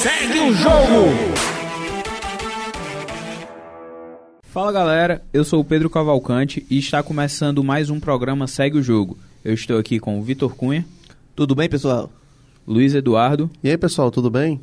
Segue o jogo! Fala galera, eu sou o Pedro Cavalcante e está começando mais um programa Segue o Jogo. Eu estou aqui com o Vitor Cunha. Tudo bem, pessoal? Luiz Eduardo. E aí, pessoal, tudo bem?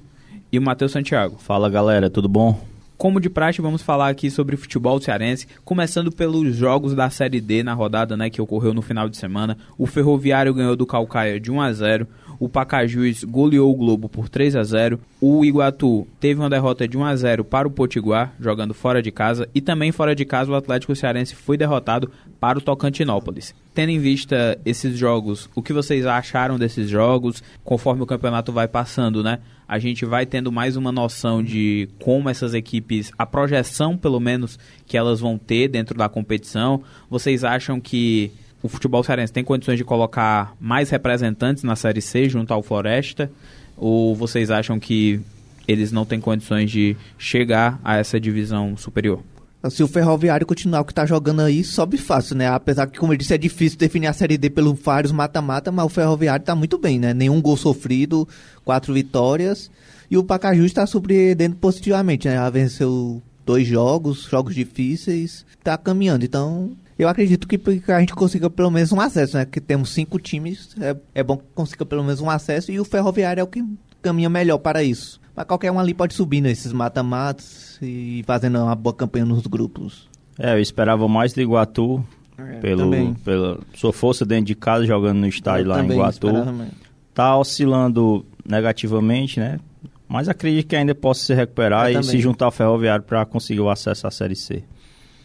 E o Matheus Santiago. Fala galera, tudo bom? Como de praxe, vamos falar aqui sobre futebol cearense, começando pelos jogos da Série D na rodada né, que ocorreu no final de semana. O Ferroviário ganhou do Calcaia de 1 a 0 o Pacajus goleou o Globo por 3 a 0 O Iguatu teve uma derrota de 1 a 0 para o Potiguar, jogando fora de casa. E também fora de casa, o Atlético Cearense foi derrotado para o Tocantinópolis. Tendo em vista esses jogos, o que vocês acharam desses jogos? Conforme o campeonato vai passando, né? A gente vai tendo mais uma noção de como essas equipes, a projeção pelo menos que elas vão ter dentro da competição. Vocês acham que o futebol cearense tem condições de colocar mais representantes na Série C junto ao Floresta? Ou vocês acham que eles não têm condições de chegar a essa divisão superior? Se o Ferroviário continuar o que está jogando aí, sobe fácil, né? Apesar que, como eu disse, é difícil definir a Série D pelo vários mata-mata, mas o Ferroviário está muito bem, né? Nenhum gol sofrido, quatro vitórias. E o Pacajus está surpreendendo positivamente, né? Já venceu dois jogos, jogos difíceis, está caminhando. Então, eu acredito que, a gente consiga pelo menos um acesso, né? Que temos cinco times, é, é bom que consiga pelo menos um acesso e o Ferroviário é o que caminha melhor para isso. Mas qualquer um ali pode subir nesses mata-matas e fazendo uma boa campanha nos grupos. É, eu esperava mais do Iguatu, é, pelo, pela sua força dentro de casa, jogando no estádio eu lá em Iguatu. Tá oscilando negativamente, né? Mas acredito que ainda possa se recuperar eu e também. se juntar ao Ferroviário para conseguir o acesso à Série C.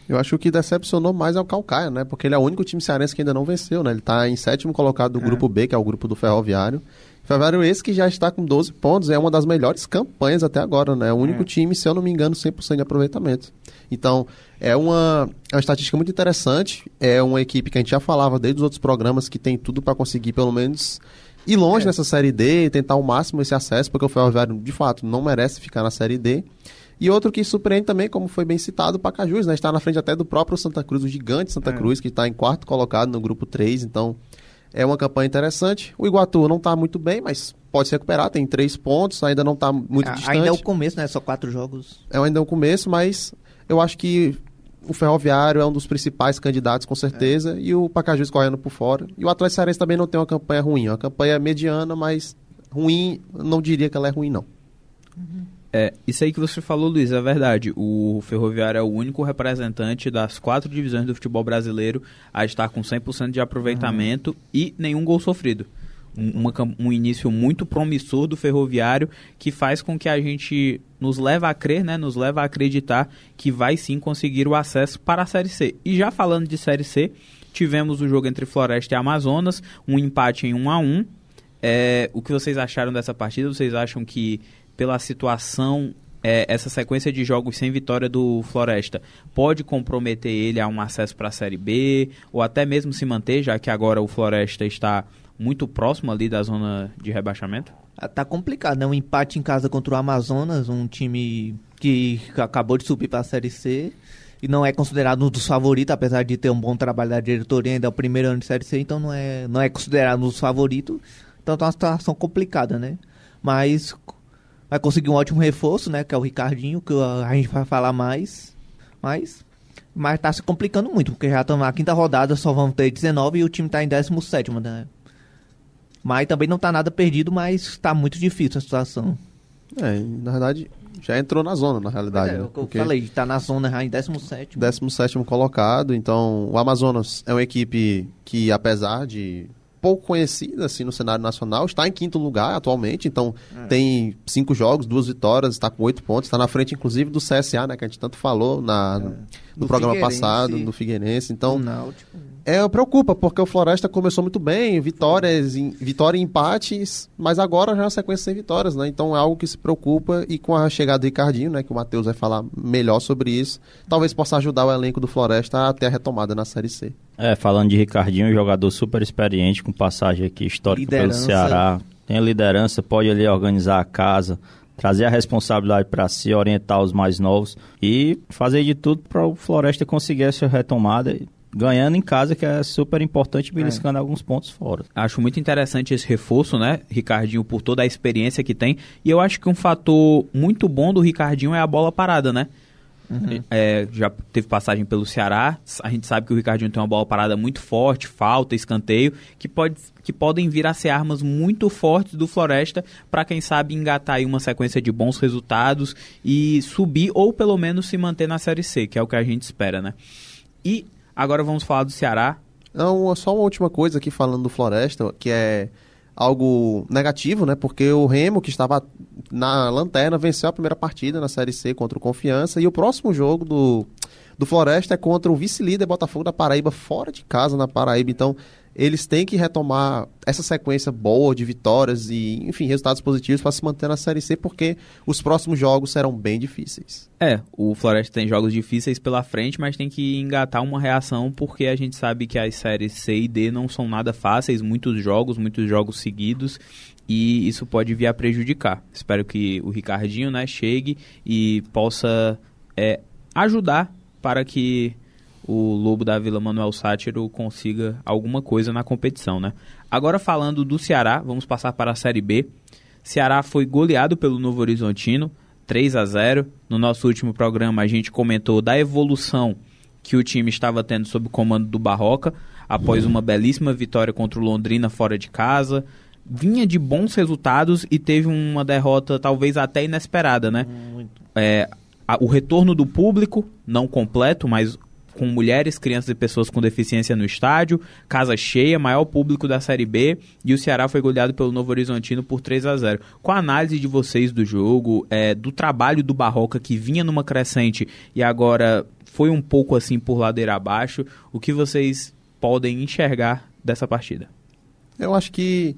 Eu acho que o que decepcionou mais é o Calcaia, né? Porque ele é o único time cearense que ainda não venceu, né? Ele está em sétimo colocado do é. grupo B, que é o grupo do Ferroviário. Ferroviário esse que já está com 12 pontos, é uma das melhores campanhas até agora, né? É o único é. time, se eu não me engano, 100% de aproveitamento. Então, é uma, é uma estatística muito interessante, é uma equipe que a gente já falava desde os outros programas que tem tudo para conseguir pelo menos ir longe é. nessa Série D e tentar ao máximo esse acesso, porque o Ferroviário, de fato, não merece ficar na Série D. E outro que surpreende também, como foi bem citado, o Pacajus, né? Está na frente até do próprio Santa Cruz, o gigante Santa é. Cruz, que está em quarto colocado no grupo 3. Então, é uma campanha interessante. O Iguatu não está muito bem, mas pode se recuperar, tem três pontos, ainda não está muito é, distante. Ainda é o começo, né? Só quatro jogos. É ainda é o começo, mas eu acho que o Ferroviário é um dos principais candidatos, com certeza, é. e o Pacajus correndo por fora. E o Atlético Cearense também não tem uma campanha ruim, é uma campanha mediana, mas ruim, não diria que ela é ruim, não. Uhum. É, isso aí que você falou, Luiz, é verdade. O Ferroviário é o único representante das quatro divisões do futebol brasileiro a estar com 100% de aproveitamento uhum. e nenhum gol sofrido. Um, uma, um início muito promissor do Ferroviário que faz com que a gente nos leva a crer, né, nos leva a acreditar que vai sim conseguir o acesso para a Série C. E já falando de Série C, tivemos o jogo entre Floresta e Amazonas, um empate em 1 a 1 é, o que vocês acharam dessa partida? Vocês acham que pela situação, é, essa sequência de jogos sem vitória do Floresta pode comprometer ele a um acesso para a Série B, ou até mesmo se manter, já que agora o Floresta está muito próximo ali da zona de rebaixamento? Ah, tá complicado, né? Um empate em casa contra o Amazonas, um time que acabou de subir para a Série C e não é considerado um dos favoritos, apesar de ter um bom trabalho da diretoria, ainda é o primeiro ano de Série C, então não é, não é considerado um dos favoritos. Então tá uma situação complicada, né? Mas vai conseguir um ótimo reforço, né? Que é o Ricardinho, que a gente vai falar mais. Mas, mas tá se complicando muito, porque já estamos na quinta rodada, só vão ter 19 e o time tá em 17, né? Mas também não tá nada perdido, mas tá muito difícil a situação. É, na verdade, já entrou na zona, na realidade. É, né? Eu falei, tá na zona já em 17. 17 colocado, então o Amazonas é uma equipe que, apesar de pouco conhecida assim no cenário nacional, está em quinto lugar atualmente, então é. tem cinco jogos, duas vitórias, está com oito pontos, está na frente inclusive do CSA, né, que a gente tanto falou na, é. no, programa passado, do Figueirense, então é, preocupa, porque o Floresta começou muito bem, vitórias, em, vitória e empates, mas agora já é uma sequência sem vitórias, né? Então é algo que se preocupa e com a chegada do Ricardinho, né, que o Matheus vai falar melhor sobre isso, talvez possa ajudar o elenco do Floresta a ter a retomada na Série C. É, falando de Ricardinho, um jogador super experiente, com passagem aqui histórica pelo Ceará, tem a liderança, pode ali organizar a casa, trazer a responsabilidade para si, orientar os mais novos e fazer de tudo para o Floresta conseguir essa retomada ganhando em casa, que é super importante, beliscando é. alguns pontos fora. Acho muito interessante esse reforço, né, Ricardinho, por toda a experiência que tem. E eu acho que um fator muito bom do Ricardinho é a bola parada, né? Uhum. É, já teve passagem pelo Ceará. A gente sabe que o Ricardinho tem uma bola parada muito forte, falta, escanteio, que, pode, que podem vir a ser armas muito fortes do Floresta para quem sabe engatar aí uma sequência de bons resultados e subir ou pelo menos se manter na Série C, que é o que a gente espera, né? E agora vamos falar do Ceará. Não, só uma última coisa aqui falando do Floresta, que é algo negativo, né? Porque o Remo, que estava na lanterna, venceu a primeira partida na Série C contra o Confiança. E o próximo jogo do, do Floresta é contra o vice-líder Botafogo da Paraíba, fora de casa na Paraíba. Então, eles têm que retomar essa sequência boa de vitórias e, enfim, resultados positivos para se manter na Série C, porque os próximos jogos serão bem difíceis. É, o Floresta tem jogos difíceis pela frente, mas tem que engatar uma reação, porque a gente sabe que as séries C e D não são nada fáceis, muitos jogos, muitos jogos seguidos, e isso pode vir a prejudicar. Espero que o Ricardinho né, chegue e possa é, ajudar para que o Lobo da Vila Manuel Sátiro consiga alguma coisa na competição, né? Agora falando do Ceará, vamos passar para a Série B. Ceará foi goleado pelo Novo Horizontino, 3 a 0. No nosso último programa a gente comentou da evolução que o time estava tendo sob o comando do Barroca, após uma belíssima vitória contra o Londrina fora de casa. Vinha de bons resultados e teve uma derrota talvez até inesperada, né? É, a, o retorno do público, não completo, mas com mulheres, crianças e pessoas com deficiência no estádio, casa cheia, maior público da Série B e o Ceará foi goleado pelo Novo Horizontino por 3 a 0 Com a análise de vocês do jogo, é, do trabalho do Barroca que vinha numa crescente e agora foi um pouco assim por ladeira abaixo, o que vocês podem enxergar dessa partida? Eu acho que,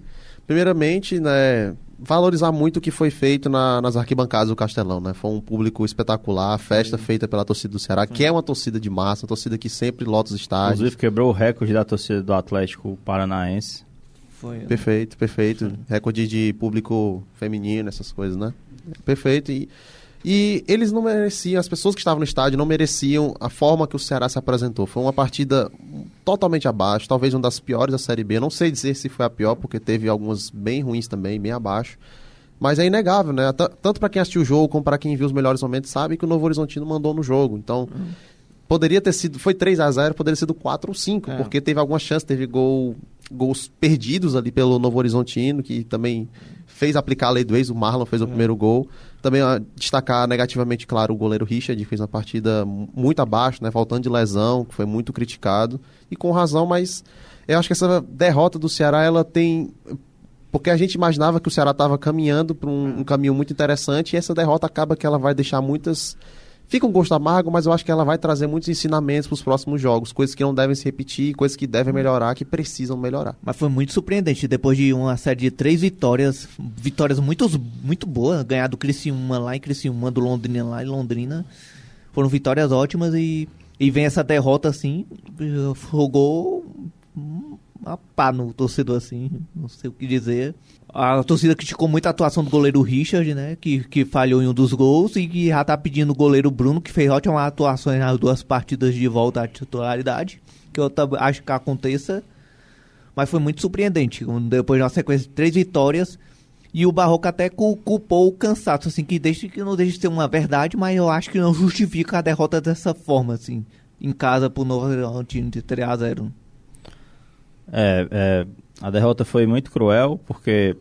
primeiramente, né, valorizar muito o que foi feito na, nas arquibancadas do Castelão, né? Foi um público espetacular, festa Sim. feita pela torcida do Ceará, Sim. que é uma torcida de massa, uma torcida que sempre lota os estádios. Inclusive quebrou o recorde da torcida do Atlético Paranaense. Foi. Né? Perfeito, perfeito. Sim. Recorde de público feminino, essas coisas, né? Perfeito. E e eles não mereciam, as pessoas que estavam no estádio não mereciam a forma que o Ceará se apresentou. Foi uma partida totalmente abaixo, talvez uma das piores da Série B. Não sei dizer se foi a pior, porque teve algumas bem ruins também, bem abaixo. Mas é inegável, né? Tanto para quem assistiu o jogo como para quem viu os melhores momentos, sabe que o Novo Horizontino mandou no jogo. Então, uhum. poderia ter sido. Foi 3 a 0 poderia ter sido 4 ou 5, é. porque teve alguma chance, teve gol, gols perdidos ali pelo Novo Horizontino, que também fez aplicar a lei do ex, o Marlon fez o é. primeiro gol. Também ó, destacar negativamente, claro, o goleiro Richard, que fez uma partida muito abaixo, né? Faltando de lesão, que foi muito criticado. E com razão, mas eu acho que essa derrota do Ceará, ela tem porque a gente imaginava que o Ceará estava caminhando para um, um, caminho muito interessante e essa derrota acaba que ela vai deixar muitas Fica um gosto amargo, mas eu acho que ela vai trazer muitos ensinamentos para os próximos jogos, coisas que não devem se repetir, coisas que devem melhorar, que precisam melhorar. Mas foi muito surpreendente, depois de uma série de três vitórias, vitórias muito, muito boas, ganhar do Criciúma lá em Criciúma, do Londrina lá em Londrina, foram vitórias ótimas e, e vem essa derrota assim, jogou uma pá no torcedor assim, não sei o que dizer. A torcida criticou muito a atuação do goleiro Richard, né? Que, que falhou em um dos gols e que já tá pedindo o goleiro Bruno, que fez ótimas atuações nas duas partidas de volta à titularidade. Que eu acho que aconteça. Mas foi muito surpreendente. Depois de uma sequência de três vitórias. E o Barroco até culpou o cansaço, assim, que deixa que não deixa de ser uma verdade, mas eu acho que não justifica a derrota dessa forma, assim, em casa pro Novo time de 3 a 0 É, é, a derrota foi muito cruel, porque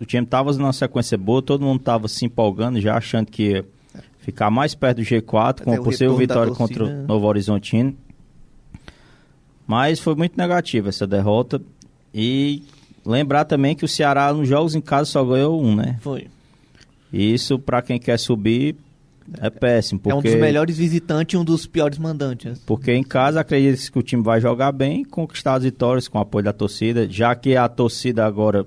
o time estava numa sequência boa, todo mundo estava se empolgando, já achando que ia ficar mais perto do G4, com a possível vitória contra o Novo Horizontino. Mas foi muito negativa essa derrota. E lembrar também que o Ceará nos jogos em casa só ganhou um, né? Foi. Isso, para quem quer subir, é péssimo. Porque... É um dos melhores visitantes e um dos piores mandantes. Porque em casa acredita que o time vai jogar bem e conquistar as vitórias com o apoio da torcida, já que a torcida agora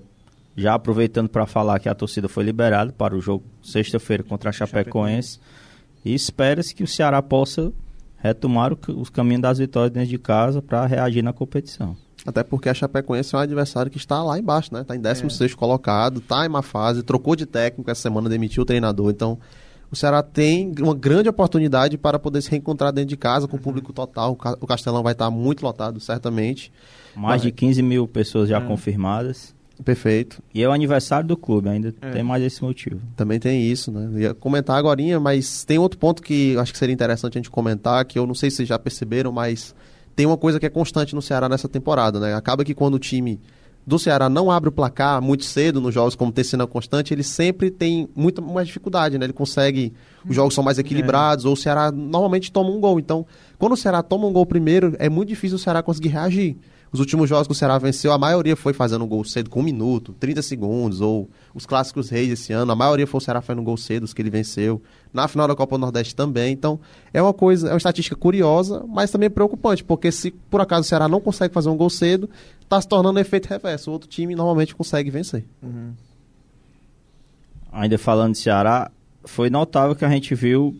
já aproveitando para falar que a torcida foi liberada para o jogo sexta-feira contra a Chapecoense. E espera-se que o Ceará possa retomar o, os caminhos das vitórias dentro de casa para reagir na competição. Até porque a Chapecoense é um adversário que está lá embaixo, né? Está em 16 é. colocado, está em uma fase, trocou de técnico essa semana, demitiu o treinador. Então, o Ceará tem uma grande oportunidade para poder se reencontrar dentro de casa com o público total. O Castelão vai estar muito lotado, certamente. Mais de 15 mil pessoas já é. confirmadas. Perfeito. E é o aniversário do clube, ainda é. tem mais esse motivo. Também tem isso, né? Ia comentar agora, mas tem outro ponto que acho que seria interessante a gente comentar, que eu não sei se vocês já perceberam, mas tem uma coisa que é constante no Ceará nessa temporada, né? Acaba que quando o time do Ceará não abre o placar muito cedo nos jogos, como tem sido constante, ele sempre tem muita mais dificuldade, né? Ele consegue. Os jogos são mais equilibrados, é. ou o Ceará normalmente toma um gol. Então, quando o Ceará toma um gol primeiro, é muito difícil o Ceará conseguir reagir. Os últimos jogos que o Ceará venceu, a maioria foi fazendo um gol cedo com um minuto, 30 segundos, ou os clássicos reis esse ano, a maioria foi o Ceará fazendo gol cedo, os que ele venceu. Na final da Copa do Nordeste também. Então, é uma coisa, é uma estatística curiosa, mas também preocupante, porque se por acaso o Ceará não consegue fazer um gol cedo, está se tornando um efeito reverso. O outro time normalmente consegue vencer. Uhum. Ainda falando de Ceará, foi notável que a gente viu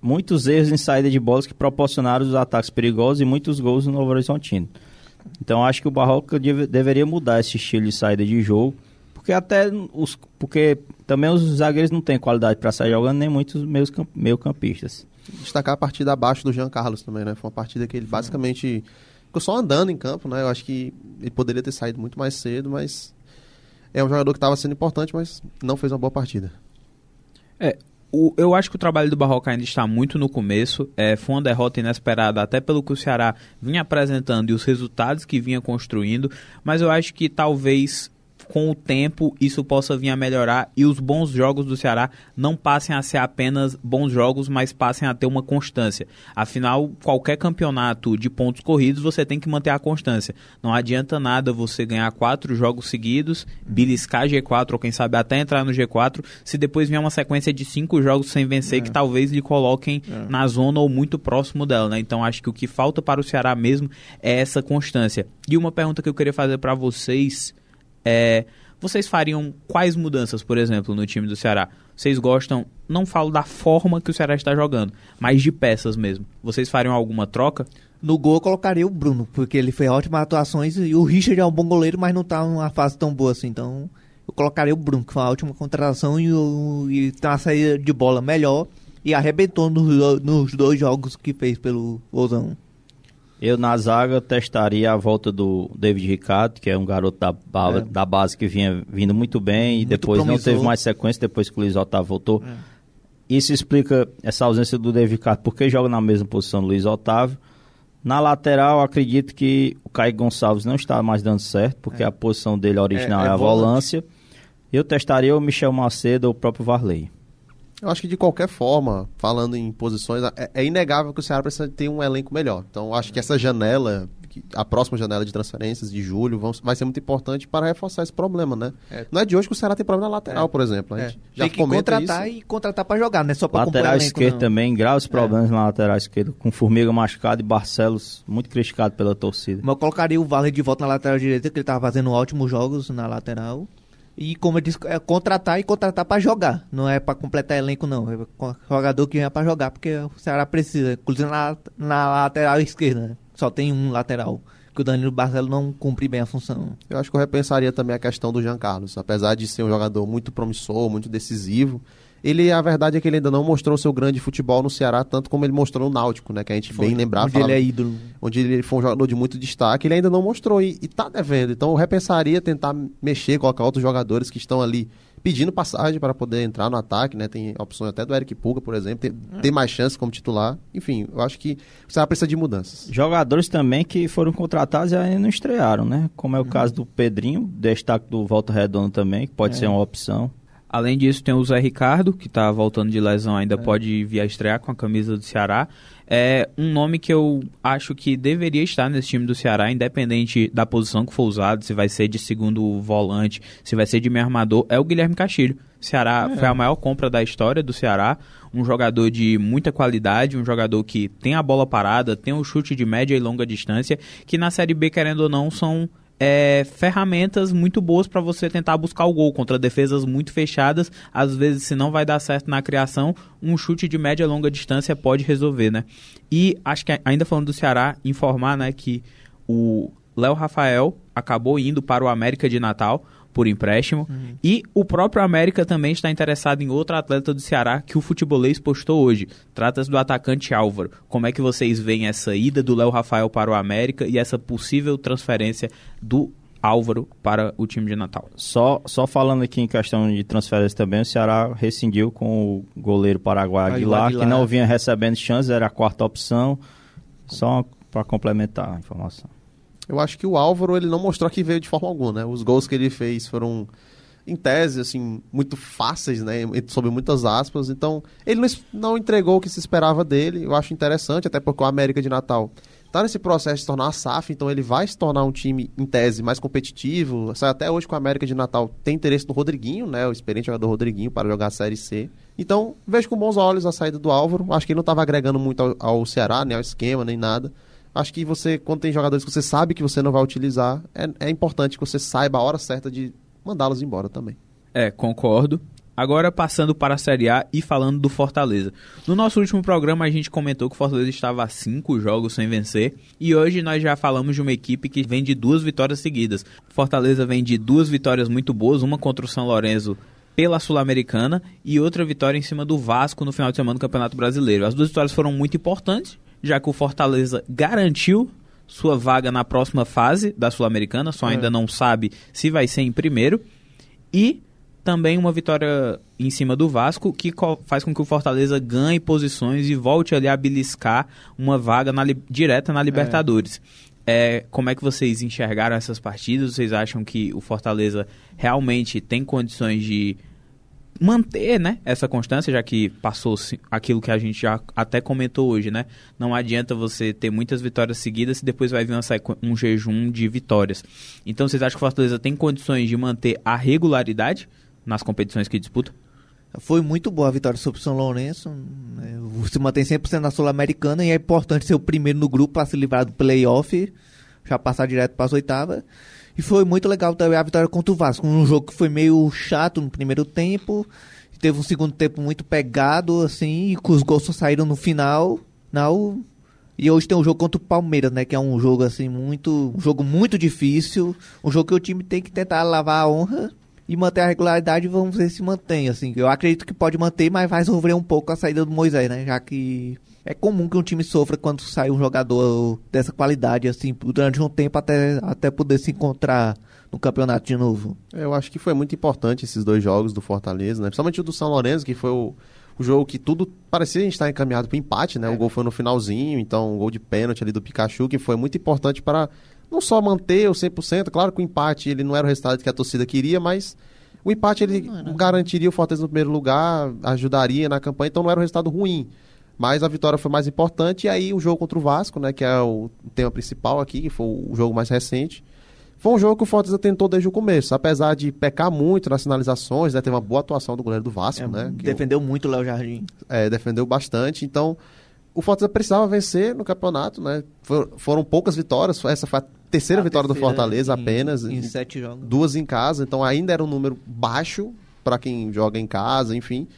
muitos erros em saída de bolas que proporcionaram os ataques perigosos e muitos gols no Novo Horizontino. Então acho que o Barroca deve, deveria mudar esse estilo de saída de jogo, porque até os porque também os zagueiros não têm qualidade para sair jogando nem muitos meus meio campistas. Destacar a partida abaixo do Jean Carlos também, né? Foi uma partida que ele basicamente ficou só andando em campo, né? Eu acho que ele poderia ter saído muito mais cedo, mas é um jogador que estava sendo importante, mas não fez uma boa partida. É, o, eu acho que o trabalho do Barroca ainda está muito no começo. É, foi uma derrota inesperada, até pelo que o Ceará vinha apresentando e os resultados que vinha construindo. Mas eu acho que talvez com o tempo isso possa vir a melhorar e os bons jogos do Ceará não passem a ser apenas bons jogos, mas passem a ter uma constância. Afinal, qualquer campeonato de pontos corridos você tem que manter a constância. Não adianta nada você ganhar quatro jogos seguidos, beliscar G4 ou quem sabe até entrar no G4, se depois vier uma sequência de cinco jogos sem vencer é. que talvez lhe coloquem é. na zona ou muito próximo dela, né? Então acho que o que falta para o Ceará mesmo é essa constância. E uma pergunta que eu queria fazer para vocês é, vocês fariam quais mudanças, por exemplo, no time do Ceará? Vocês gostam, não falo da forma que o Ceará está jogando, mas de peças mesmo. Vocês fariam alguma troca? No gol eu colocaria o Bruno, porque ele fez ótimas atuações e o Richard é um bom goleiro, mas não está numa fase tão boa assim. Então eu colocaria o Bruno, que foi uma ótima contratação e, o, e tem uma saída de bola melhor e arrebentou nos, nos dois jogos que fez pelo Ozão. Eu na zaga testaria a volta do David Ricardo, que é um garoto da, é. da base que vinha vindo muito bem muito e depois promissor. não teve mais sequência depois que o Luiz Otávio voltou. É. Isso explica essa ausência do David Ricardo, porque joga na mesma posição do Luiz Otávio. Na lateral, acredito que o Caio Gonçalves não está mais dando certo, porque é. a posição dele original é, é, é a volância. Eu testaria o Michel Macedo ou o próprio Varley. Eu acho que de qualquer forma, falando em posições, é, é inegável que o Ceará precisa ter um elenco melhor. Então, acho que essa janela, a próxima janela de transferências de julho, vão, vai ser muito importante para reforçar esse problema, né? É. Não é de hoje que o Ceará tem problema na lateral, é. por exemplo. A gente é. já tem que contratar isso. e contratar para jogar, não é só para Lateral esquerdo também, graves é. problemas na lateral esquerda, com Formiga machucado e Barcelos muito criticado pela torcida. Mas eu colocaria o Vale de volta na lateral direita, que ele estava fazendo ótimos jogos na lateral. E como eu disse, é contratar e contratar para jogar. Não é para completar elenco, não. É jogador que vem para jogar, porque o Ceará precisa. Inclusive na, na lateral esquerda. Né? Só tem um lateral. Que o Danilo Barcelo não cumpre bem a função. Eu acho que eu repensaria também a questão do Jean Carlos. Apesar de ser um jogador muito promissor, muito decisivo, ele, a verdade é que ele ainda não mostrou seu grande futebol no Ceará, tanto como ele mostrou no Náutico, né? Que a gente foi, bem lembrava. Onde ele é ídolo. Onde ele foi um jogador de muito destaque, ele ainda não mostrou e, e tá devendo. Então eu repensaria tentar mexer, colocar outros jogadores que estão ali pedindo passagem para poder entrar no ataque, né? Tem opções até do Eric Puga, por exemplo, ter, é. ter mais chances como titular. Enfim, eu acho que o Ceará precisa de mudanças. Jogadores também que foram contratados e ainda não estrearam, né? Como é o uhum. caso do Pedrinho, destaque do Volta Redondo também, que pode é. ser uma opção. Além disso, tem o Zé Ricardo, que está voltando de lesão, ainda é. pode vir a estrear com a camisa do Ceará. É um nome que eu acho que deveria estar nesse time do Ceará, independente da posição que for usado, se vai ser de segundo volante, se vai ser de meio armador, é o Guilherme Castilho. Ceará é. foi a maior compra da história do Ceará, um jogador de muita qualidade, um jogador que tem a bola parada, tem o um chute de média e longa distância, que na Série B, querendo ou não, são é, ferramentas muito boas para você tentar buscar o gol contra defesas muito fechadas. Às vezes, se não vai dar certo na criação, um chute de média e longa distância pode resolver, né? E acho que ainda falando do Ceará, informar, né, que o Léo Rafael acabou indo para o América de Natal por empréstimo. Uhum. E o próprio América também está interessado em outro atleta do Ceará que o futebolês postou hoje. Trata-se do atacante Álvaro. Como é que vocês veem essa ida do Léo Rafael para o América e essa possível transferência do Álvaro para o time de Natal? Só, só falando aqui em questão de transferência também, o Ceará rescindiu com o goleiro paraguai Aguilar, Aguilar. que não vinha recebendo chances, era a quarta opção. Só para complementar a informação. Eu acho que o Álvaro ele não mostrou que veio de forma alguma, né? Os gols que ele fez foram em tese assim muito fáceis, né? Sob muitas aspas. Então ele não, entregou o que se esperava dele. Eu acho interessante, até porque o América de Natal está nesse processo de se tornar a SAF, então ele vai se tornar um time, em tese, mais competitivo. Até hoje com a América de Natal tem interesse no Rodriguinho, né? O experiente jogador Rodriguinho para jogar a Série C. Então, vejo com bons olhos a saída do Álvaro. Acho que ele não estava agregando muito ao, ao Ceará, nem ao esquema, nem nada. Acho que você, quando tem jogadores que você sabe que você não vai utilizar, é, é importante que você saiba a hora certa de mandá-los embora também. É, concordo. Agora passando para a Série A e falando do Fortaleza. No nosso último programa a gente comentou que o Fortaleza estava a cinco jogos sem vencer e hoje nós já falamos de uma equipe que vem de duas vitórias seguidas. Fortaleza vem de duas vitórias muito boas, uma contra o São Lourenço pela Sul-Americana e outra vitória em cima do Vasco no final de semana do Campeonato Brasileiro. As duas vitórias foram muito importantes, já que o Fortaleza garantiu sua vaga na próxima fase da Sul-Americana, só é. ainda não sabe se vai ser em primeiro. E também uma vitória em cima do Vasco, que faz com que o Fortaleza ganhe posições e volte ali a beliscar uma vaga na, direta na Libertadores. É. é. como é que vocês enxergaram essas partidas? Vocês acham que o Fortaleza realmente tem condições de manter né, essa constância, já que passou aquilo que a gente já até comentou hoje, né? Não adianta você ter muitas vitórias seguidas e depois vai vir um jejum de vitórias. Então vocês acham que o Fortaleza tem condições de manter a regularidade nas competições que disputa? Foi muito boa a vitória sobre o São Lourenço. Né? Se mantém 100% na Sul-Americana e é importante ser o primeiro no grupo para se livrar do playoff, já passar direto para as oitavas. E foi muito legal também a vitória contra o Vasco. Um jogo que foi meio chato no primeiro tempo. Teve um segundo tempo muito pegado, assim, e os gols só saíram no final. Não, e hoje tem um jogo contra o Palmeiras, né? Que é um jogo assim muito. Um jogo muito difícil. Um jogo que o time tem que tentar lavar a honra e manter a regularidade. Vamos ver se mantém. Assim, eu acredito que pode manter, mas vai sofrer um pouco a saída do Moisés, né? Já que é comum que um time sofra quando sai um jogador dessa qualidade, assim, durante um tempo até, até poder se encontrar no campeonato de novo. Eu acho que foi muito importante esses dois jogos do Fortaleza, né? Principalmente o do São Lourenço, que foi o, o jogo que tudo parecia a gente estar encaminhado para empate, né? É. O gol foi no finalzinho, então um gol de pênalti ali do Pikachu, que foi muito importante para não só manter o 100%, claro que o empate ele não era o resultado que a torcida queria, mas o empate ele garantiria o Fortaleza no primeiro lugar, ajudaria na campanha, então não era um resultado ruim. Mas a vitória foi mais importante. E aí o jogo contra o Vasco, né? Que é o tema principal aqui, que foi o jogo mais recente. Foi um jogo que o Fortaleza tentou desde o começo. Apesar de pecar muito nas finalizações, né? Teve uma boa atuação do goleiro do Vasco, é, né? Defendeu muito o Léo Jardim. É, defendeu bastante. Então, o Fortaleza precisava vencer no campeonato, né? For, foram poucas vitórias. Essa foi a terceira a vitória terceira do Fortaleza em, apenas. Em, em sete jogos. Duas em casa. Então, ainda era um número baixo para quem joga em casa, enfim.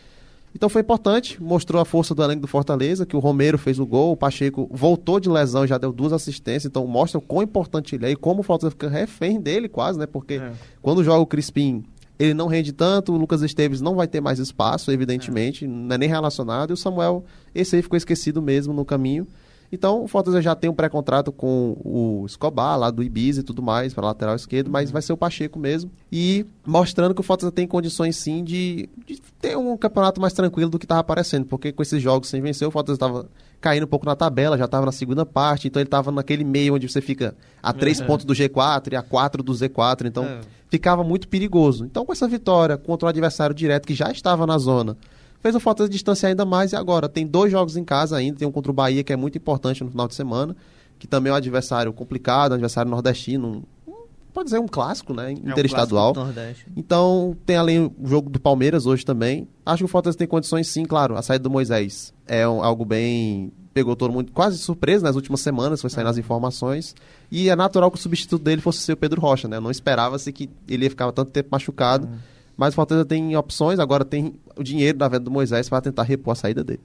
Então foi importante, mostrou a força do elenco do Fortaleza, que o Romero fez o gol, o Pacheco voltou de lesão e já deu duas assistências, então mostra o quão importante ele é e como o Fortaleza fica refém dele quase, né? Porque é. quando joga o Crispim, ele não rende tanto, o Lucas Esteves não vai ter mais espaço, evidentemente, é. não é nem relacionado, e o Samuel, esse aí ficou esquecido mesmo no caminho. Então, o Fortaleza já tem um pré-contrato com o Escobar, lá do Ibiza e tudo mais, para lateral esquerdo, mas vai ser o Pacheco mesmo. E mostrando que o Fortaleza tem condições sim de, de ter um campeonato mais tranquilo do que estava aparecendo, porque com esses jogos sem vencer, o Fortaleza estava caindo um pouco na tabela, já estava na segunda parte, então ele estava naquele meio onde você fica a três é. pontos do G4 e a quatro do Z4, então é. ficava muito perigoso. Então, com essa vitória contra o adversário direto que já estava na zona fez o Fortaleza distanciar ainda mais e agora tem dois jogos em casa ainda, tem um contra o Bahia que é muito importante no final de semana, que também é um adversário complicado, um adversário nordestino, pode dizer um clássico, né, interestadual. É um então, tem além o jogo do Palmeiras hoje também. Acho que o Fortaleza tem condições sim, claro, a saída do Moisés é um, algo bem pegou todo mundo quase surpresa nas últimas semanas, foi saindo é. as informações. E é natural que o substituto dele fosse ser o Pedro Rocha, né? Não esperava-se que ele ia ficar tanto tempo machucado. Hum. Mas o Fortaleza tem opções, agora tem o dinheiro da venda do Moisés para tentar repor a saída dele.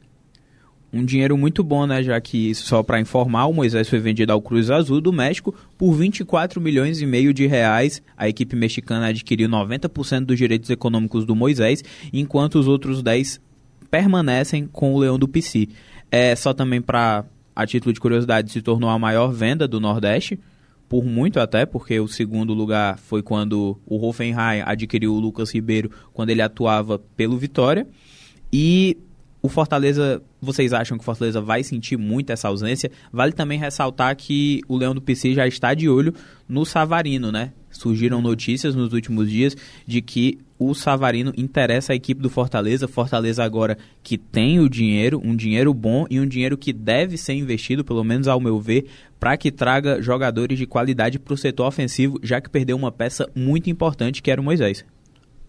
Um dinheiro muito bom, né? Já que, só para informar, o Moisés foi vendido ao Cruz Azul do México por 24 milhões e meio de reais. A equipe mexicana adquiriu 90% dos direitos econômicos do Moisés, enquanto os outros 10 permanecem com o Leão do PC. É só também para, a título de curiosidade, se tornou a maior venda do Nordeste por muito até, porque o segundo lugar foi quando o Hoffenheim adquiriu o Lucas Ribeiro quando ele atuava pelo Vitória. E o Fortaleza, vocês acham que o Fortaleza vai sentir muito essa ausência? Vale também ressaltar que o Leão do PC já está de olho no Savarino, né? Surgiram notícias nos últimos dias de que o Savarino interessa a equipe do Fortaleza. Fortaleza agora que tem o dinheiro, um dinheiro bom e um dinheiro que deve ser investido, pelo menos ao meu ver, para que traga jogadores de qualidade para o setor ofensivo, já que perdeu uma peça muito importante que era o Moisés.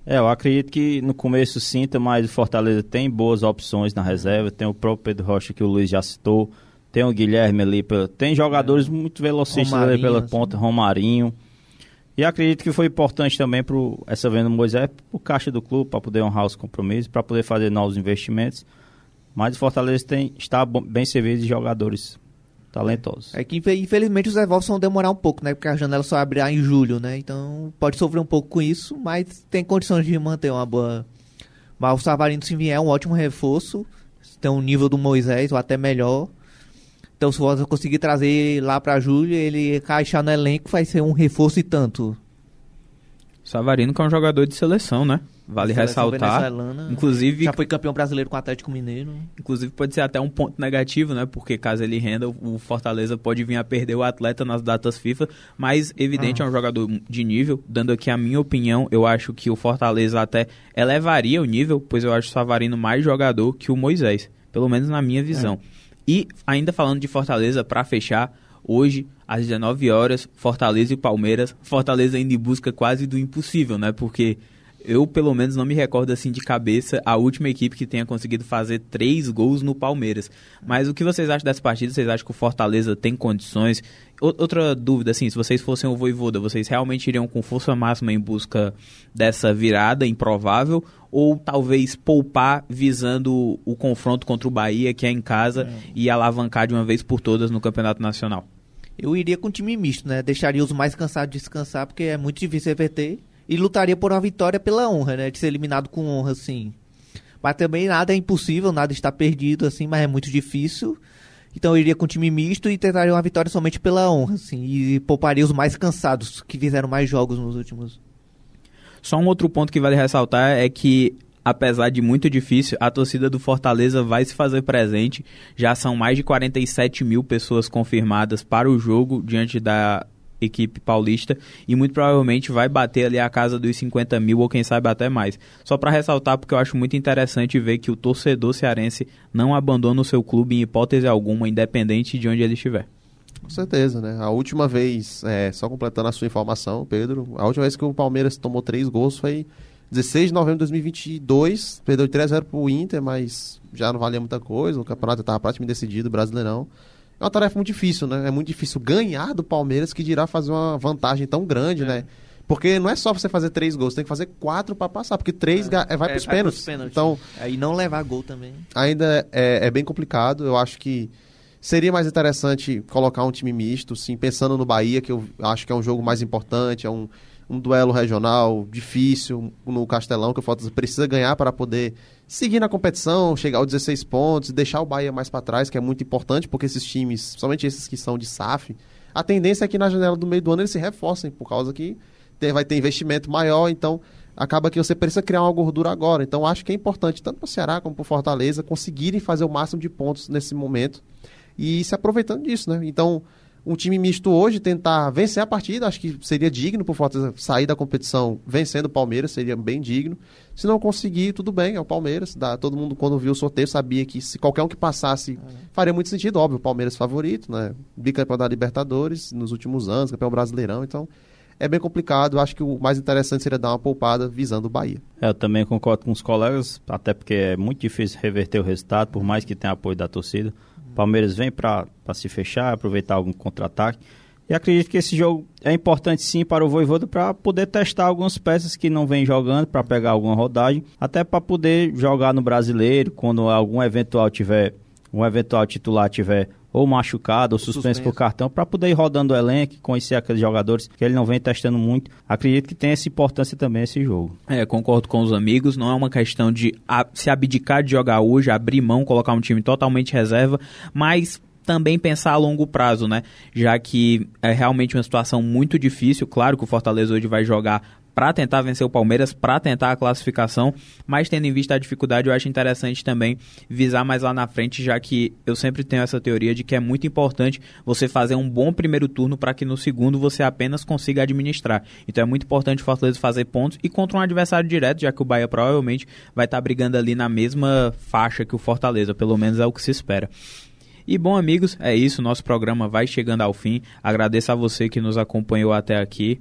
É, eu acredito que no começo sinta, mas o Fortaleza tem boas opções na reserva. Tem o próprio Pedro Rocha que o Luiz já citou. Tem o Guilherme ali. Tem jogadores é. muito velocistas ali pela assim. ponta, Romarinho. E acredito que foi importante também para essa venda do Moisés, o caixa do clube, para poder honrar os compromissos, para poder fazer novos investimentos. Mas o Fortaleza tem, está bem servido de jogadores talentosos. É que infelizmente os devolves vão demorar um pouco, né? Porque a janela só abrirá em julho, né? Então pode sofrer um pouco com isso, mas tem condições de manter uma boa. Mas o Savarino, se vier, é um ótimo reforço. Tem um nível do Moisés, ou até melhor. Então, se você conseguir trazer lá para julho, ele encaixar no elenco, vai ser um reforço e tanto. Savarino que é um jogador de seleção, né? Vale ressaltar. Inclusive, já foi campeão brasileiro com o Atlético Mineiro. Inclusive pode ser até um ponto negativo, né? Porque caso ele renda, o Fortaleza pode vir a perder o atleta nas datas FIFA, mas evidente ah. é um jogador de nível. Dando aqui a minha opinião, eu acho que o Fortaleza até elevaria o nível, pois eu acho o Savarino mais jogador que o Moisés, pelo menos na minha visão. É. E ainda falando de Fortaleza, para fechar, hoje às 19 horas, Fortaleza e Palmeiras. Fortaleza ainda em busca quase do impossível, né? Porque eu, pelo menos, não me recordo assim de cabeça a última equipe que tenha conseguido fazer três gols no Palmeiras. Mas o que vocês acham dessa partida? Vocês acham que o Fortaleza tem condições? Outra dúvida, assim, se vocês fossem o Voivoda, vocês realmente iriam com força máxima em busca dessa virada improvável? Ou talvez poupar visando o confronto contra o Bahia, que é em casa, é. e alavancar de uma vez por todas no Campeonato Nacional? Eu iria com time misto, né? Deixaria os mais cansados descansar, porque é muito difícil reverter e lutaria por uma vitória pela honra, né? De ser eliminado com honra, assim. Mas também nada é impossível, nada está perdido, assim, mas é muito difícil. Então eu iria com time misto e tentaria uma vitória somente pela honra, assim. E pouparia os mais cansados, que fizeram mais jogos nos últimos. Só um outro ponto que vale ressaltar é que apesar de muito difícil, a torcida do Fortaleza vai se fazer presente. Já são mais de 47 mil pessoas confirmadas para o jogo diante da equipe paulista e muito provavelmente vai bater ali a casa dos 50 mil ou quem sabe até mais. Só para ressaltar, porque eu acho muito interessante ver que o torcedor cearense não abandona o seu clube em hipótese alguma, independente de onde ele estiver. Com certeza, né? A última vez, é, só completando a sua informação, Pedro, a última vez que o Palmeiras tomou três gols foi 16 de novembro de 2022, perdeu de 3 a 0 pro Inter, mas já não valia muita coisa, o campeonato estava praticamente decidido, Brasileirão é uma tarefa muito difícil, né? É muito difícil ganhar do Palmeiras que dirá fazer uma vantagem tão grande, é. né? Porque não é só você fazer três gols, tem que fazer quatro para passar, porque três é, vai é, para os pênaltis. pênaltis. Então, é, e não levar gol também. Ainda é, é, bem complicado. Eu acho que seria mais interessante colocar um time misto, sim, pensando no Bahia, que eu acho que é um jogo mais importante, é um, um duelo regional difícil no Castelão, que o Fortaleza precisa ganhar para poder seguir na competição, chegar aos 16 pontos, deixar o Bahia mais para trás, que é muito importante, porque esses times, somente esses que são de SAF, a tendência é que na janela do meio do ano eles se reforcem, por causa que tem, vai ter investimento maior, então acaba que você precisa criar uma gordura agora. Então acho que é importante, tanto para o Ceará como para o Fortaleza, conseguirem fazer o máximo de pontos nesse momento e se aproveitando disso, né? Então um time misto hoje tentar vencer a partida, acho que seria digno por Fortaleza sair da competição vencendo o Palmeiras, seria bem digno. Se não conseguir, tudo bem, é o Palmeiras. Dá, todo mundo, quando viu o sorteio, sabia que se qualquer um que passasse, é. faria muito sentido. Óbvio, o Palmeiras favorito, né? Bicampeão da Libertadores nos últimos anos, campeão brasileirão, então é bem complicado. Acho que o mais interessante seria dar uma poupada visando o Bahia. É, eu também concordo com os colegas, até porque é muito difícil reverter o resultado, por mais que tenha apoio da torcida. Palmeiras vem para se fechar, aproveitar algum contra-ataque. E acredito que esse jogo é importante sim para o Voivoda para poder testar algumas peças que não vem jogando, para pegar alguma rodagem, até para poder jogar no brasileiro, quando algum eventual tiver um eventual titular tiver ou machucado ou suspenso, por cartão, para poder ir rodando o elenco, conhecer aqueles jogadores que ele não vem testando muito. Acredito que tem essa importância também esse jogo. É, concordo com os amigos, não é uma questão de se abdicar de jogar hoje, abrir mão, colocar um time totalmente reserva, mas também pensar a longo prazo, né? Já que é realmente uma situação muito difícil. Claro que o Fortaleza hoje vai jogar para tentar vencer o Palmeiras, para tentar a classificação, mas tendo em vista a dificuldade, eu acho interessante também visar mais lá na frente, já que eu sempre tenho essa teoria de que é muito importante você fazer um bom primeiro turno para que no segundo você apenas consiga administrar. Então é muito importante o Fortaleza fazer pontos e contra um adversário direto, já que o Bahia provavelmente vai estar tá brigando ali na mesma faixa que o Fortaleza, pelo menos é o que se espera. E bom, amigos, é isso. Nosso programa vai chegando ao fim. Agradeço a você que nos acompanhou até aqui.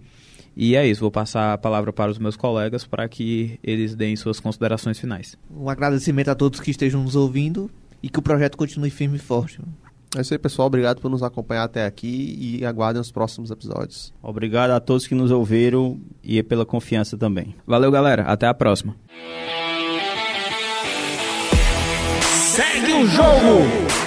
E é isso, vou passar a palavra para os meus colegas para que eles deem suas considerações finais. Um agradecimento a todos que estejam nos ouvindo e que o projeto continue firme e forte. É isso aí, pessoal. Obrigado por nos acompanhar até aqui e aguardem os próximos episódios. Obrigado a todos que nos ouviram e pela confiança também. Valeu, galera. Até a próxima. Segue o jogo!